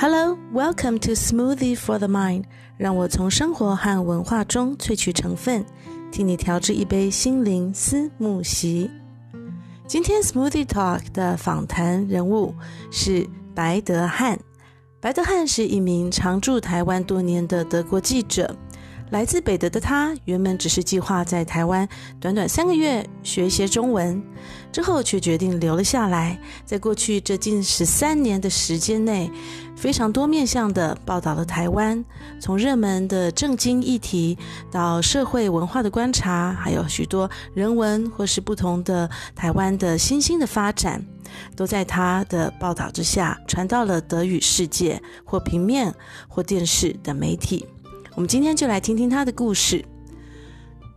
Hello, welcome to Smoothie for the Mind。让我从生活和文化中萃取成分，替你调制一杯心灵思慕席。今天 Smoothie Talk 的访谈人物是白德汉。白德汉是一名常驻台湾多年的德国记者。来自北德的他，原本只是计划在台湾短短三个月学一些中文，之后却决定留了下来。在过去这近十三年的时间内，非常多面向的报道了台湾，从热门的政经议题到社会文化的观察，还有许多人文或是不同的台湾的新兴的发展，都在他的报道之下传到了德语世界或平面或电视的媒体。我们今天就来听听他的故事。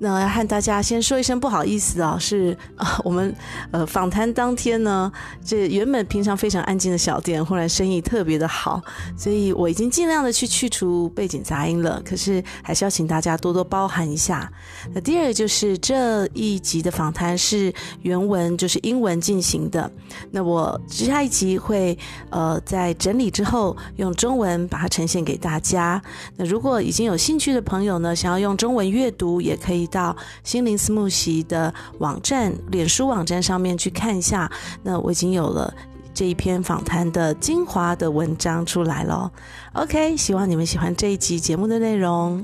那要和大家先说一声不好意思哦，是啊，我们呃访谈当天呢，这原本平常非常安静的小店，忽然生意特别的好，所以我已经尽量的去去除背景杂音了。可是还是要请大家多多包涵一下。那第二个就是这一集的访谈是原文，就是英文进行的。那我下一集会呃在整理之后用中文把它呈现给大家。那如果已经有兴趣的朋友呢，想要用中文阅读，也可以。到心灵思慕席的网站、脸书网站上面去看一下。那我已经有了这一篇访谈的精华的文章出来了。OK，希望你们喜欢这一集节目的内容。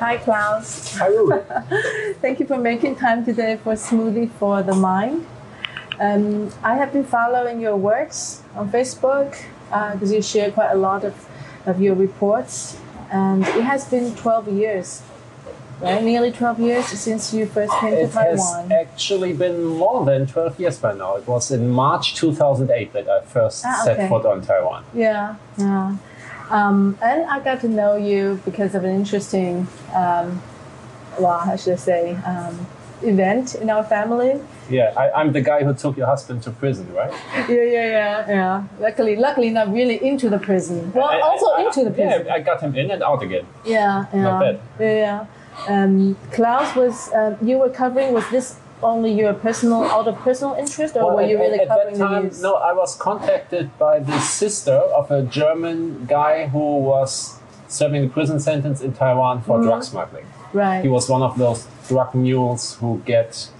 Hi, Klaus. Ruby. Thank you for making time today for Smoothie for the Mind. Um, I have been following your works on Facebook because uh, you share quite a lot of of your reports, and it has been 12 years, right? Nearly 12 years since you first came it to Taiwan. It has actually been more than 12 years by now. It was in March 2008 that I first ah, okay. set foot on Taiwan. Yeah, yeah. Um, and I got to know you because of an interesting, um, well, I should say, um, event in our family. Yeah, I, am the guy who took your husband to prison, right? Yeah, yeah, yeah, yeah. Luckily, luckily, not really into the prison. Well, I, also I, into the prison. Yeah, I got him in and out again. Yeah, yeah. Not bad. Yeah. Um, Klaus was um, you were covering was this only your personal out of personal interest, or well, were you really at covering that time, the news? No, I was contacted by the sister of a German guy who was serving a prison sentence in Taiwan for mm-hmm. drug smuggling. Right. He was one of those drug mules who get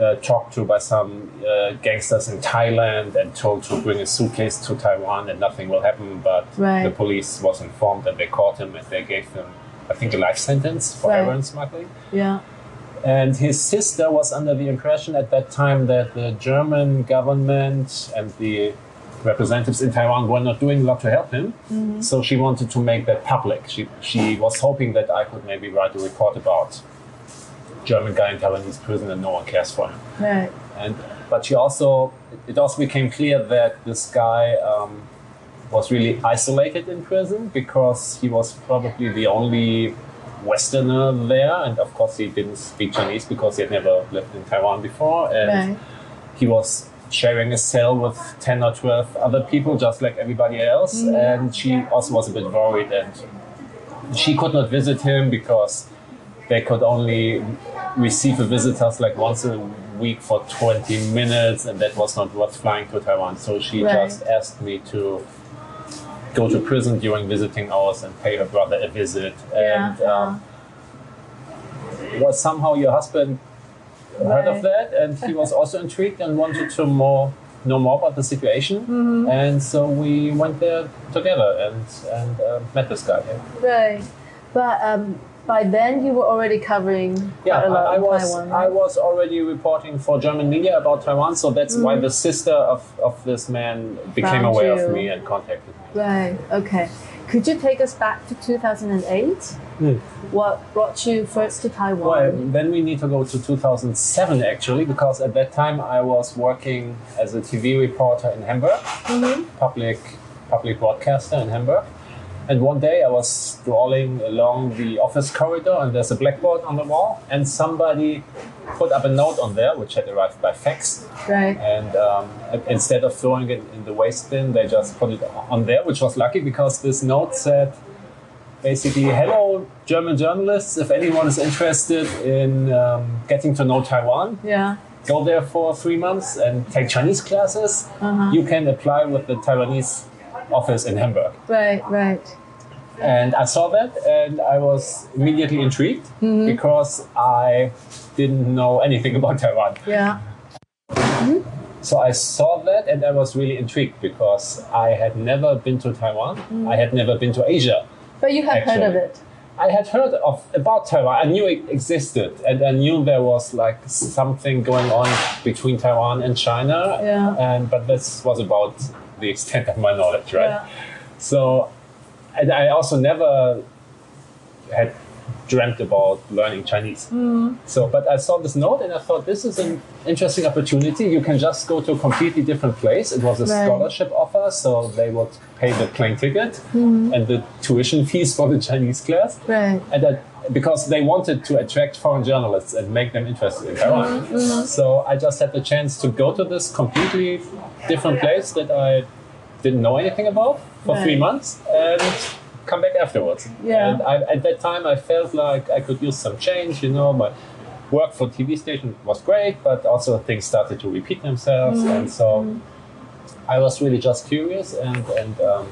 uh, talked to by some uh, gangsters in Thailand and told to bring a suitcase to Taiwan and nothing will happen. But right. the police was informed and they caught him and they gave him, I think, a life sentence for right. heroin smuggling. Yeah. And his sister was under the impression at that time that the German government and the representatives in Taiwan were not doing a lot to help him. Mm-hmm. So she wanted to make that public. She, she was hoping that I could maybe write a report about German guy in Taiwanese prison and no one cares for him. Right. And but she also it also became clear that this guy um, was really isolated in prison because he was probably the only Westerner there, and of course he didn't speak Chinese because he had never lived in Taiwan before, and right. he was sharing a cell with 10 or 12 other people just like everybody else mm. and she also was a bit worried and she could not visit him because they could only receive visitors like once a week for 20 minutes, and that was not worth flying to Taiwan. So she right. just asked me to go to prison during visiting hours and pay her brother a visit. Yeah. And um, was somehow your husband right. heard of that, and he was also intrigued and wanted to more know more about the situation. Mm-hmm. And so we went there together and and uh, met this guy. Yeah. Right, but. Um, by then you were already covering yeah, I, I was, Taiwan. Right? I was already reporting for German media about Taiwan, so that's mm. why the sister of, of this man became Found aware you. of me and contacted me. Right. Okay. Could you take us back to 2008? Mm. What brought you first to Taiwan? Well, then we need to go to 2007 actually, because at that time I was working as a TV reporter in Hamburg, mm-hmm. public public broadcaster in Hamburg. And one day I was strolling along the office corridor, and there's a blackboard on the wall, and somebody put up a note on there, which had arrived by fax. Right. And um, instead of throwing it in the waste bin, they just put it on there, which was lucky because this note said basically, hello, German journalists, if anyone is interested in um, getting to know Taiwan, yeah. go there for three months and take Chinese classes, Uh-huh. you can apply with the Taiwanese office in Hamburg. Right, right. And I saw that and I was immediately intrigued Mm-hmm. because I didn't know anything about Taiwan. Yeah. So I saw that and I was really intrigued because I had never been to Taiwan. Mm-hmm. I had never been to Asia. But you have heard of it. I had heard of about Taiwan. I knew it existed, and I knew there was like something going on between Taiwan and China. Yeah. And but this was about the extent of my knowledge, right? Yeah. So, and I also never had dreamt about learning Chinese. Mm. So, but I saw this note and I thought this is an interesting opportunity. You can just go to a completely different place. It was a Right. scholarship offer, so they would pay the plane ticket mm-hmm. and the tuition fees for the Chinese class. Right. And that, because they wanted to attract foreign journalists and make them interested in Taiwan. So I just had the chance to go to this completely different place that I didn't know anything about for three months and come back afterwards. Yeah. And I, at that time, I felt like I could use some change. You know, my work for TV station was great, but also things started to repeat themselves, Mm-hmm. and so I was really just curious and and um,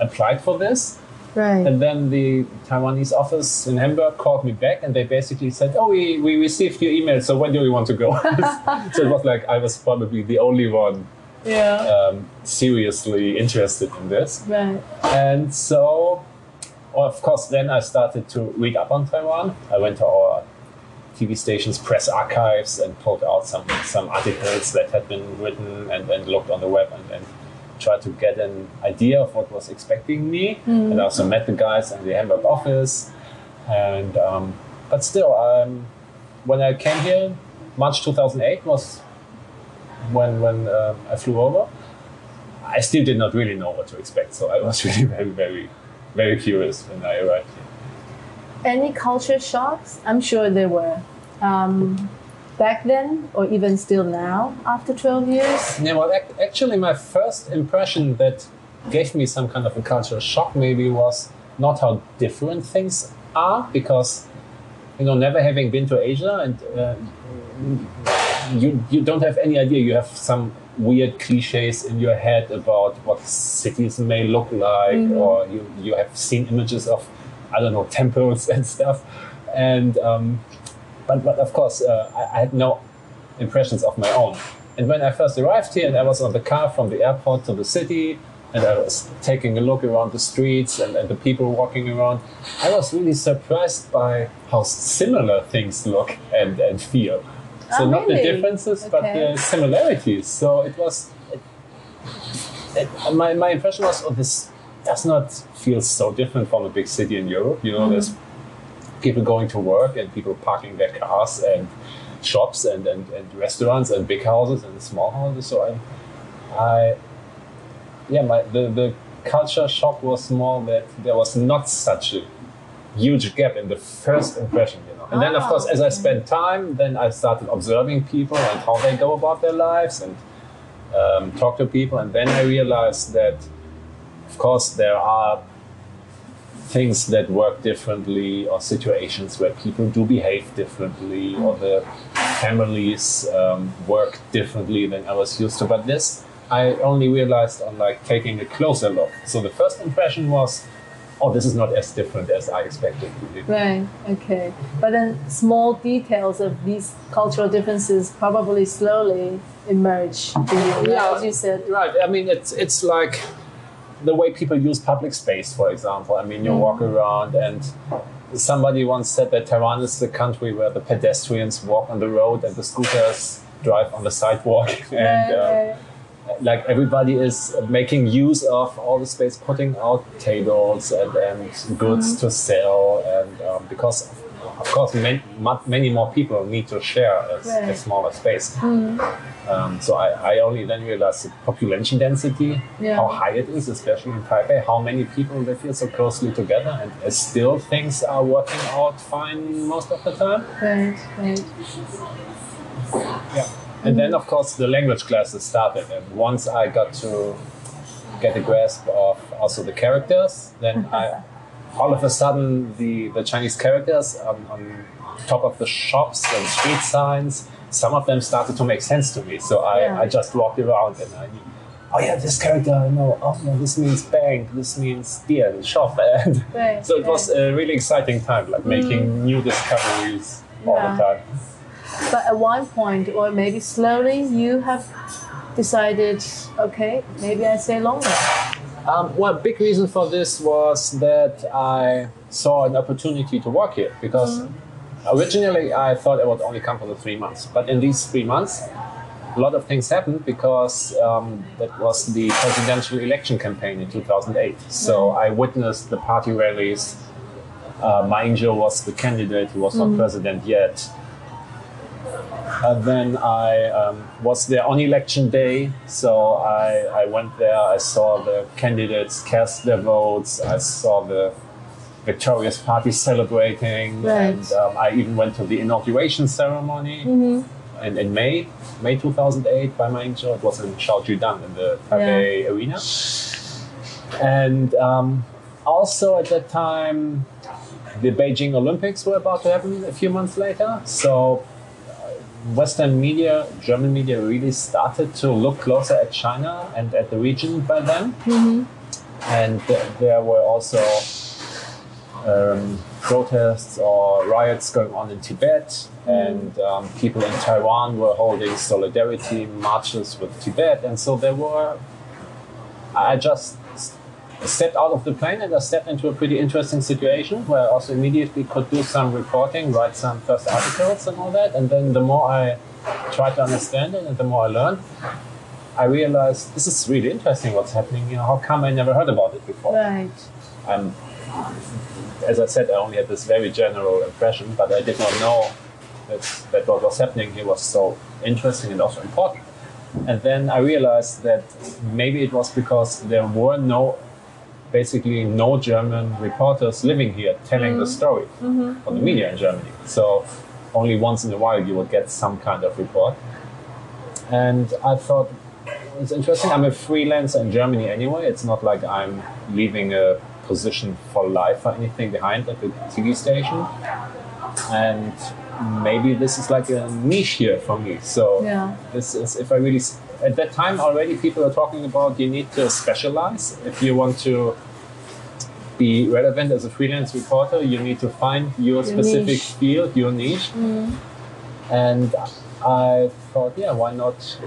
applied for this. Right. And then the Taiwanese office in Hamburg called me back and they basically said, Oh, we, we received your email, so when do you want to go? so it was like I was probably the only one Yeah. um, seriously interested in this. Right. And so, of course, then I started to read up on Taiwan. I went to our TV station's press archives and pulled out some, some articles that had been written and, and looked on the web and, and tried to get an idea of what was expecting me. And I also met the guys in the Hamburg office. And um, but still, um, when I came here, March 2008 was when when uh, I flew over. I still did not really know what to expect, so I was really very very very curious when I arrived here. Any culture shocks? I'm sure there were. Um, back then, or even still now, after 12 years? Yeah, well, ac- actually, my first impression that gave me some kind of a cultural shock maybe was not how different things are, because you know, never having been to Asia and uh, you you don't have any idea. You have some weird cliches in your head about what cities may look like, or you you have seen images of I don't know temples and stuff, and um, but but of course uh, I, I had no impressions of my own. And when I first arrived here and I was on the car from the airport to the city and I was taking a look around the streets and, and the people walking around, I was really surprised by how similar things look and, and feel. So Oh, not the really? differences, but the similarities. So it was, it, it, my, my impression was, oh, this does not feel so different from a big city in Europe. You know, there's people going to work and people parking their cars and shops and, and, and restaurants and big houses and small houses. So I, I yeah, my, the, the culture shock was more that there was not such a huge gap in the first impression, you know. And then, of Ah, course, as I spent time, then I started observing people and how they go about their lives and um, talk to people. And then I realized that, of course, there are things that work differently or situations where people do behave differently or the families um, work differently than I was used to. But this I only realized on like taking a closer look. So the first impression was, oh, this is not as different as I expected. it to be. Right, okay. But then small details of these cultural differences probably slowly emerge Yeah. as you said. Right. I mean, it's it's like the way people use public space, for example. I mean, you walk around and somebody once said that Taiwan is the country where the pedestrians walk on the road and the scooters drive on the sidewalk, and uh, like everybody is making use of all the space, putting out tables and, and goods to sell, and um, because of course many, many more people need to share a, a smaller space. Um, so I, I only then realized the population density, Yeah. how high it is, especially in Taipei, how many people they feel so closely together, and uh, still things are working out fine most of the time. Right, right. Yeah. And then, of course, the language classes started. And once I got to get a grasp of also the characters, then I, all of a sudden, the, the Chinese characters on, on top of the shops and street signs some of them started to make sense to me. So I, Yeah. I just walked around and I knew, oh yeah, this character I know. Oh yeah, this means bank. This means deer shop. And Right, so it was a really exciting time, like making mm. new discoveries all Yeah. the time. But at one point, or maybe slowly, you have decided, okay, maybe I stay longer. Um, well, big reason for this was that I saw an opportunity to work here because originally I thought I would only come for the three months, but in these three months, a lot of things happened because um, that was the presidential election campaign in 2008. So I witnessed the party rallies. Uh, Ma Ying-jeou was the candidate; he was not president yet. And then I um, was there on election day, so I, I went there. I saw the candidates cast their votes. I saw the victorious party celebrating, Right. and um, I even went to the inauguration ceremony in, in May, May 2008 by Ma Ying-jeou. It was in Xiaojudan in the Taipei Arena, and um, also at that time, the Beijing Olympics were about to happen a few months later. So Western media, German media, really started to look closer at China and at the region by then. And th- there were also um, protests or riots going on in Tibet, and um, people in Taiwan were holding solidarity marches with Tibet. And so there were. I just stepped out of the plane and I stepped into a pretty interesting situation where I also immediately could do some reporting, write some first articles and all that. And then the more I tried to understand it and the more I learned, I realized this is really interesting what's happening. You know, how come I never heard about it before? Right. And as I said, I only had this very general impression, but I did not know that, that what was happening here was so interesting and also important. And then I realized that maybe it was because there were no, basically no German reporters living here telling the mm-hmm. story mm-hmm. on the media in Germany. So only once in a while you would get some kind of report. And I thought it's interesting. I'm a freelancer in Germany anyway. It's not like I'm leaving a position for life or anything behind at the TV station. And maybe this is like a niche here for me. So Yeah. this is if I really at that time already people are talking about you need to specialize if you want to be relevant as a freelance reporter. You need to find your specific niche. field, your niche. And I thought, yeah, why not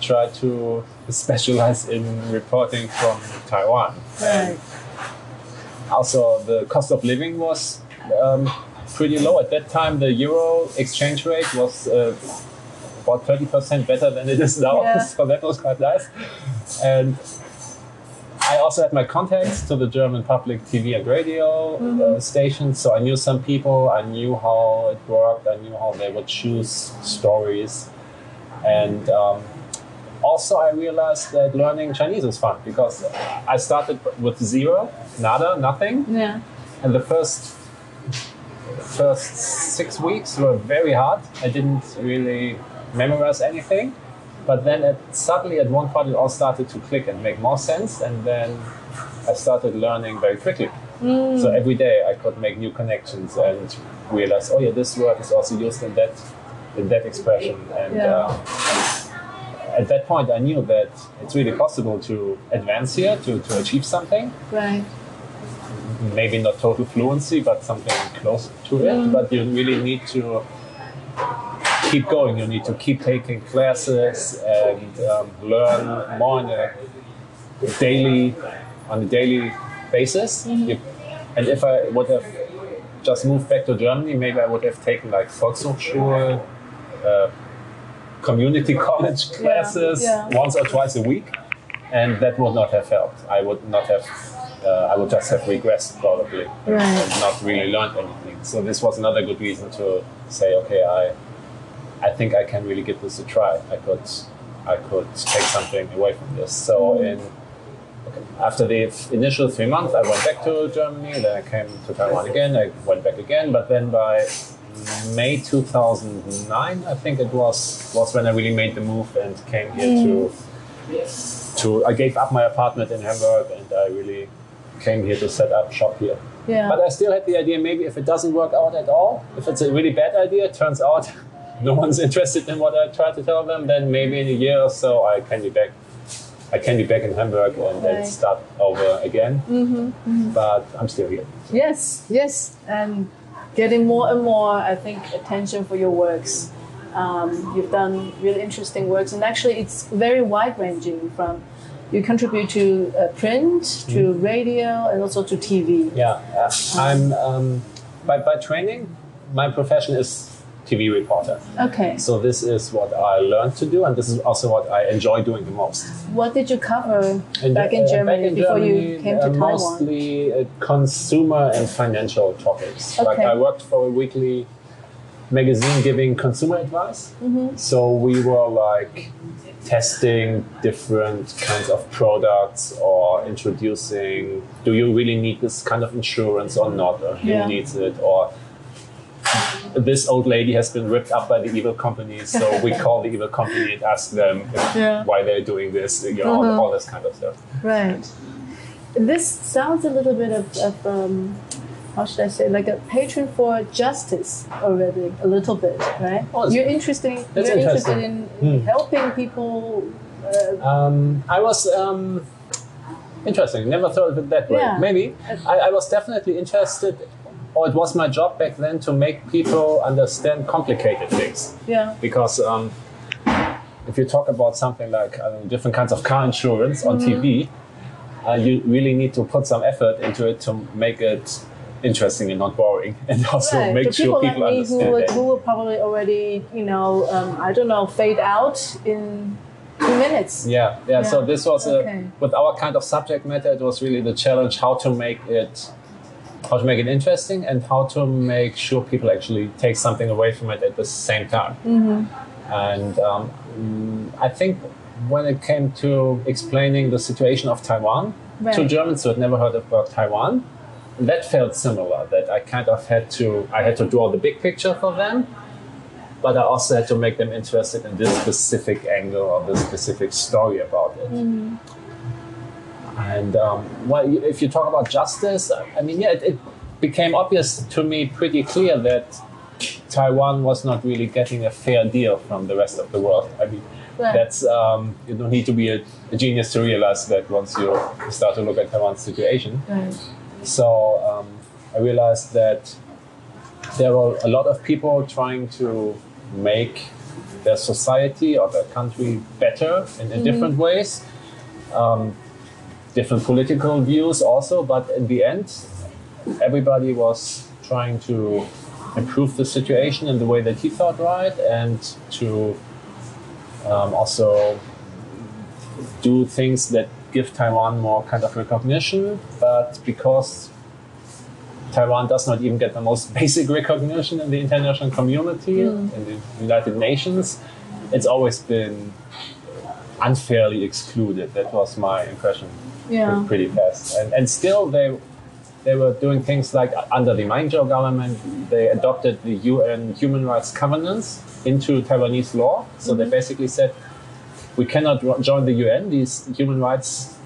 try to specialize in reporting from Taiwan? Right. Also, the cost of living was um, pretty low at that time. The euro exchange rate was uh, about thirty percent better than it is now, Yeah. so that was quite nice. And I also had my contacts to the German public TV and radio uh, stations, so I knew some people. I knew how it worked. I knew how they would choose stories, and um, also I realized that learning Chinese is fun because I started with zero, nada, nothing, Yeah. and the first first six weeks were very hard. I didn't really memorize anything, but then it, suddenly at one point it all started to click and make more sense, and then I started learning very quickly. So every day I could make new connections and realize, oh yeah, this word is also used in that in that expression, and. Yeah. Uh, at that point, I knew that it's really possible to advance here, to, to achieve something, Right. maybe not total fluency, but something close to it. But you really need to keep going. You need to keep taking classes and um, learn more on a daily, on a daily basis. You- and if I would have just moved back to Germany, maybe I would have taken like Volkshochschule, uh, community college classes yeah. once or twice a week, and that would not have helped. I would not have. Uh, I would just have regressed probably Right. and not really learned anything. So this was another good reason to say, okay, I, I think I can really give this a try. I could, I could take something away from this. So in after the initial three months, I went back to Germany. Then I came to Taiwan again. I went back again, but then by May 2009, I think it was, was when I really made the move and came here to to. I gave up my apartment in Hamburg and I really came here to set up shop here. Yeah. But I still had the idea maybe if it doesn't work out at all, if it's a really bad idea, it turns out no one's interested in what I try to tell them, then maybe in a year or so I can be back. I can be back in Hamburg and then Right. start over again. But I'm still here. Yes, yes, and getting more and more, I think, attention for your works. Um, you've done really interesting works, and actually, it's very wide ranging. From you contribute to uh, print, to radio, and also to TV. Yeah, uh, I'm um, by by training. My profession is TV reporter. Okay, So this is what I learned to do, and this is also what I enjoy doing the most. what did you cover And, back in uh, Germany back in before Germany, you came to uh, Taiwan? Mostly uh, consumer and financial topics. Like Okay. I worked for a weekly magazine giving consumer advice. Mm-hmm. So we were like testing different kinds of products or introducing do you really need this kind of insurance or not or who Yeah. needs it or this old lady has been ripped up by the evil company so we call the evil company and ask them Yeah. why they're doing this you know all, all this kind of stuff Right. This sounds a little bit of, of um, how should I say, like a patron for justice already, a little bit, right? Oh, you're interesting. that's You're interested in Hmm. helping people. Uh, Um, I was um, interesting. Never thought of it that way. Yeah. Maybe I, I was definitely interested, or it was my job back then to make people understand complicated things. yeah. Because um, if you talk about something like know, different kinds of car insurance on Mm-hmm. TV, uh, you really need to put some effort into it to make it interesting and not boring, and also Right. make sure people people like me who understand would, who would probably already, you know, um, I don't know, fade out in two minutes. Yeah, yeah. So this was Okay. a, with our kind of subject matter. It was really the challenge how to make it, how to make it interesting, and how to make sure people actually take something away from it at the same time. Mm-hmm. And um, I think when it came to explaining the situation of Taiwan to Germans who had never heard about Taiwan, that felt similar. That I kind of had to, I had to draw the big picture for them, but I also had to make them interested in this specific angle or this specific story about it. And um, well, if you talk about justice, I mean, yeah, it, it became obvious to me pretty clear that Taiwan was not really getting a fair deal from the rest of the world. I mean, Right. that's um, you don't need to be a, a genius to realize that once you start to look at Taiwan's situation. Right. So um, I realized that there were a lot of people trying to make their society or their country better in, in different ways, um, different political views also, but in the end, everybody was trying to improve the situation in the way that he thought right and to um, also do things that give Taiwan more kind of recognition, but because Taiwan does not even get the most basic recognition in the international community, in the United Nations, it's always been unfairly excluded. That was my impression Yeah. pretty fast. And, and still, they they were doing things like uh, under the Ma Ying-jeou government, they adopted the UN Human Rights Covenants into Taiwanese law. So they basically said we cannot join the UN. These human rights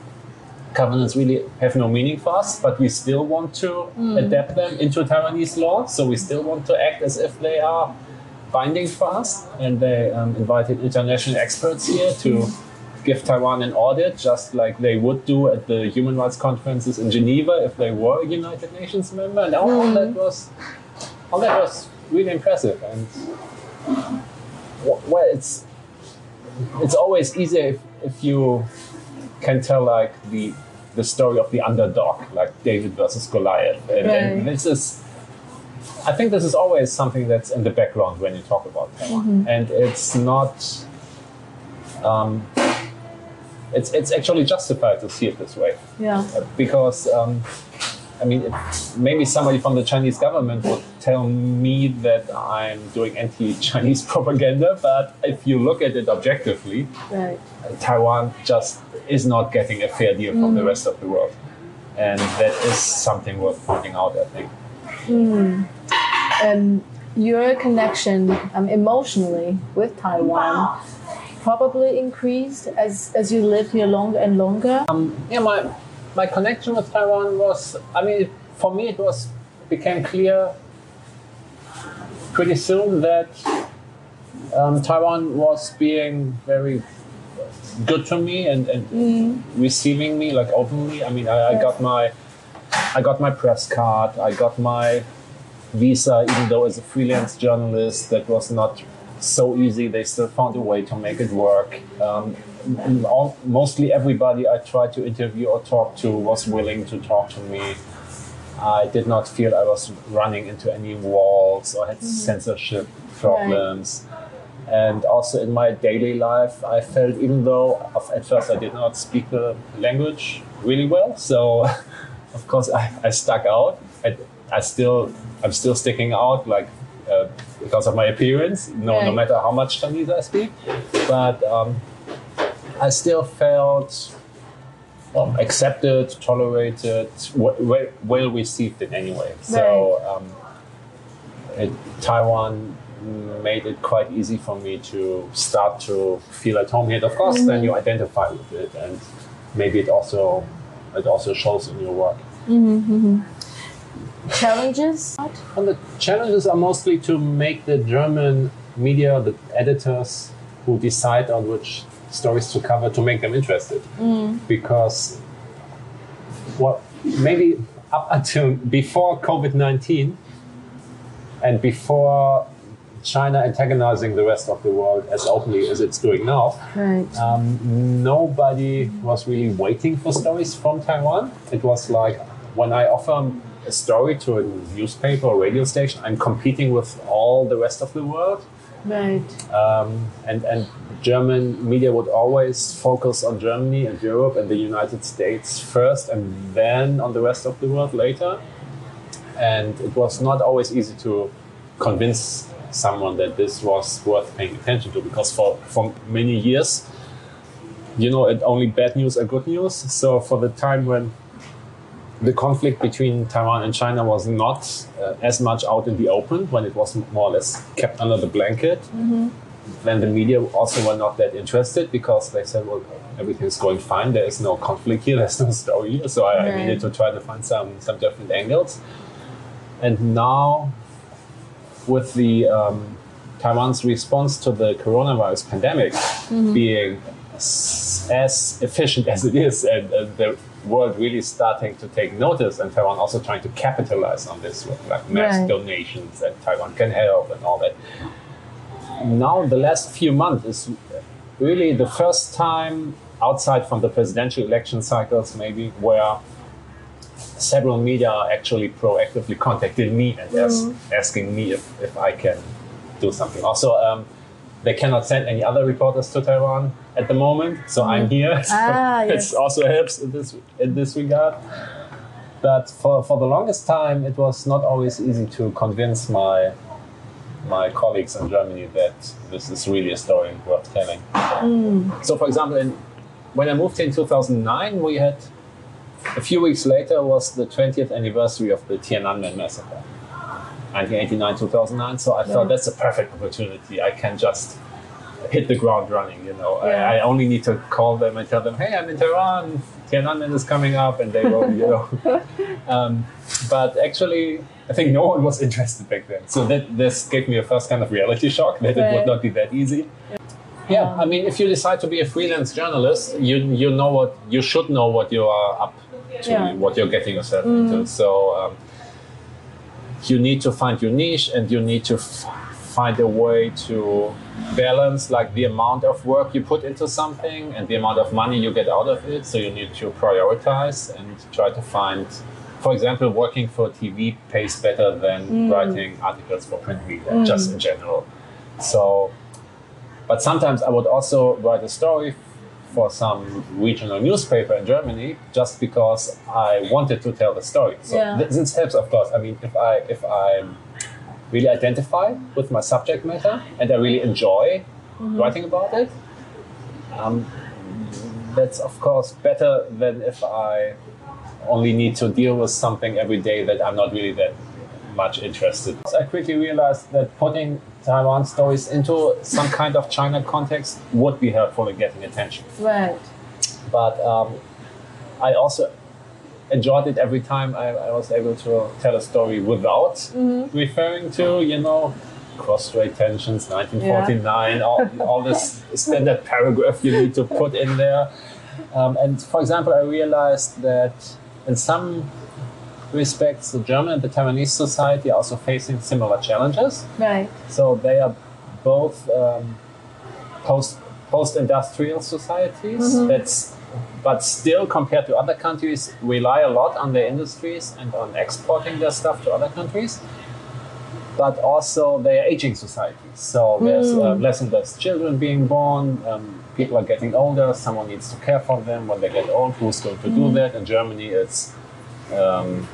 covenants really have no meaning for us, but we still want to adapt them into Taiwanese law. So we still want to act as if they are binding for us. And they um, invited international experts here to give Taiwan an audit, just like they would do at the human rights conferences in Geneva if they were a United Nations member. And all, all that was all that was really impressive. And well, it's it's always easier if, if you can tell like the the story of the underdog, like David versus Goliath. And, and this is I think this is always something that's in the background when you talk about Taiwan. And it's not um, it's it's actually justified to see it this way Yeah. because um, I mean, it, maybe somebody from the Chinese government would tell me that I'm doing anti-Chinese propaganda, but if you look at it objectively, Right. Taiwan just is not getting a fair deal from the rest of the world, and that is something worth pointing out. I think. um, your connection um, emotionally with Taiwan probably increased as, as you live here longer and longer. yeah, my my connection with Taiwan was, I mean, for me it was became clear pretty soon that um, Taiwan was being very good to me and, and receiving me like openly. I mean, I, I got my I got my press card. I got my visa, even though as a freelance journalist, that was not so easy. They still found a way to make it work. Um, all, mostly everybody I tried to interview or talk to was willing to talk to me. I did not feel I was running into any walls or had censorship problems. And also in my daily life, I felt even though at first I did not speak the language really well, so of course I, I stuck out. I, I still I'm still sticking out like uh, because of my appearance. No, no matter how much Chinese I speak, but um, I still felt um, accepted, tolerated, well, well received in any way. So um, it, Taiwan made it quite easy for me to start to feel at home here. And of course, then you identify with it, and maybe it also it also shows in your work. Challenges? And the challenges are mostly to make the German media, the editors who decide on which stories to cover, to make them interested. Because what maybe up until before COVID 19 and before China antagonizing the rest of the world as openly as it's doing now, Right. um, nobody was really waiting for stories from Taiwan. It was like when I offer a story to a newspaper or radio station, I'm competing with all the rest of the world. Right. Um, and, and German media would always focus on Germany and Europe and the United States first and then on the rest of the world later. And it was not always easy to convince someone that this was worth paying attention to because for, for many years, you know, it only bad news are good news. So for the time when the conflict between Taiwan and China was not uh, as much out in the open, when it was more or less kept under the blanket, then the media also were not that interested because they said, well, everything's going fine. There is no conflict here. There's no story here. So I, I needed to try to find some some different angles. And now, with the um, Taiwan's response to the coronavirus pandemic being s- as efficient as it is, and, and the world really starting to take notice, and Taiwan also trying to capitalize on this with like mass Right. donations, and Taiwan can help and all that now the last few months is really the first time outside from the presidential election cycles maybe where several media actually proactively contacted me and ask, asking me if, if I can do something. Also, um, they cannot send any other reporters to Taiwan at the moment, so I'm here. Ah, it yes. also helps in this in this regard. But for, for the longest time, it was not always easy to convince my my colleagues in Germany that this is really a story worth telling. So, for example, in, when I moved in 2009, we had a few weeks later was the 20th anniversary of the Tiananmen massacre, 1989 2009. So I thought that's a perfect opportunity. I can just hit the ground running. You know, Yeah. I, I only need to call them and tell them, "Hey, I'm in Taiwan. Tiananmen is coming up," and they will, you know. um, but actually, I think no one was interested back then. So that this gave me a first kind of reality shock that it would not be that easy. Yeah, I mean, if you decide to be a freelance journalist, you you know what you should know what you are up to, Yeah. what you're getting yourself into. So um, you need to find your niche, and you need to f- find a way to balance like the amount of work you put into something and the amount of money you get out of it. So you need to prioritize and try to find. For example, working for TV pays better than mm. writing articles for print media, mm. just in general. So but sometimes I would also write a story for some regional newspaper in Germany just because I wanted to tell the story. So Yeah. th- this helps, of course. I mean, if I if I really identify with my subject matter and I really enjoy writing about it, um, that's of course better than if I only need to deal with something every day that I'm not really that much interested. I quickly realized that putting Taiwan stories into some kind of China context would be helpful in getting attention. Right. But um, I also enjoyed it every time I, I was able to tell a story without referring to, you know, cross-strait tensions, 1949, all, all this standard paragraph you need to put in there. Um, and for example, I realized that in some respects, the German and the Taiwanese society are also facing similar challenges. Right. So they are both um, post post-industrial societies. That's but still, compared to other countries, rely a lot on their industries and on exporting their stuff to other countries. But also, they are aging societies. So there's uh, less and less children being born. Um, people are getting older. Someone needs to care for them when they get old. Who's going to do that? In Germany, it's um,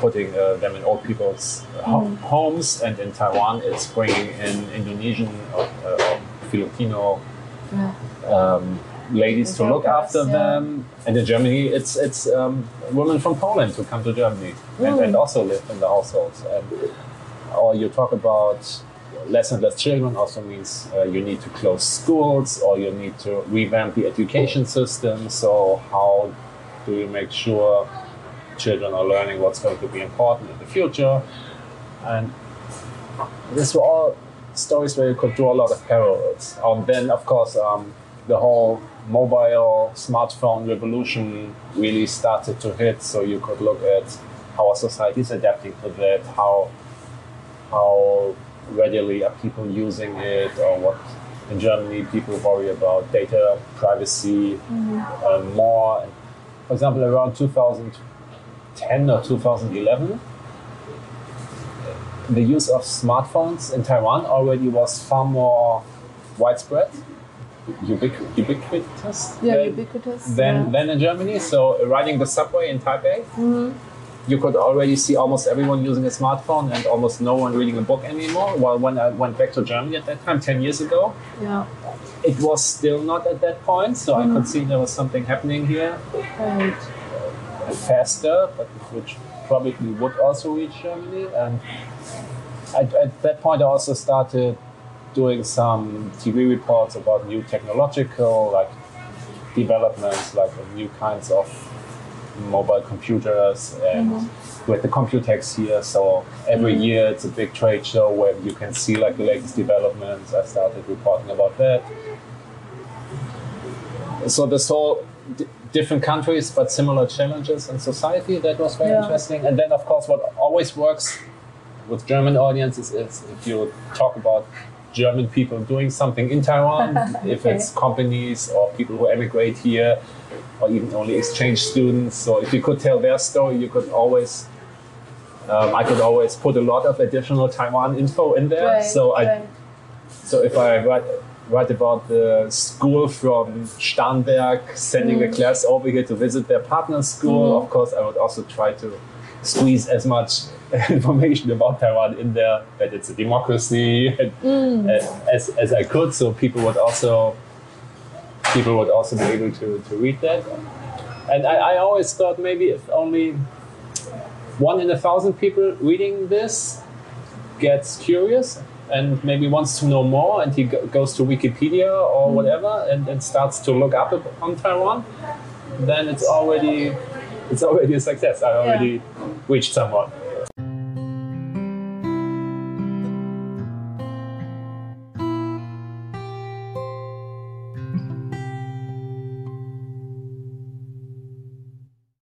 putting uh, them in old people's ho- homes, and in Taiwan, it's bringing in Indonesian or, uh, or Filipino um, ladies to look after yeah. them. And in Germany, it's it's um, women from Poland who come to Germany and, and also live in the households. And, or you talk about less and less children also means uh, you need to close schools or you need to revamp the education system. So how do you make sure children are learning what's going to be important in the future? And these were all stories where you could draw a lot of parallels. And then, of course, um, the whole mobile smartphone revolution really started to hit. So you could look at how our society is adapting to that, how how readily are people using it, or what in Germany people worry about data privacy um, more. For example, around 2010 or 2011, the use of smartphones in Taiwan already was far more widespread, ubiqu- ubiquitous Yeah, than, ubiquitous. than, yeah. than in Germany. So riding the subway in Taipei, mm-hmm. you could already see almost everyone using a smartphone and almost no one reading a book anymore. While when I went back to Germany at that time, 10 years ago, yeah. it was still not at that point. So I could mm-hmm. see there was something happening here Right. Faster, but which probably would also reach Germany. And at, at that point, I also started doing some TV reports about new technological like developments, like new kinds of mobile computers and mm-hmm. with the Computex here. So every mm-hmm. year it's a big trade show where you can see like the latest developments. I started reporting about that. So this whole different countries but similar challenges in society that was very Yeah. interesting. And then of course what always works with German audiences is if you talk about German people doing something in Taiwan, if it's companies or people who emigrate here, or even only exchange students. So if you could tell their story, you could always, um, I could always put a lot of additional Taiwan info in there. Right, so I, right. so if I write, write about the school from Starnberg sending Mm. a class over here to visit their partner school, Mm-hmm. of course, I would also try to squeeze as much information about Taiwan in there that it's a democracy and, Mm. uh, as, as I could, so people would also people would also be able to, to read that. And I, I always thought maybe if only one in a thousand people reading this gets curious and maybe wants to know more and he go- goes to Wikipedia or hmm. whatever and, and starts to look up on Taiwan, then it's already it's already a success. I already reached someone.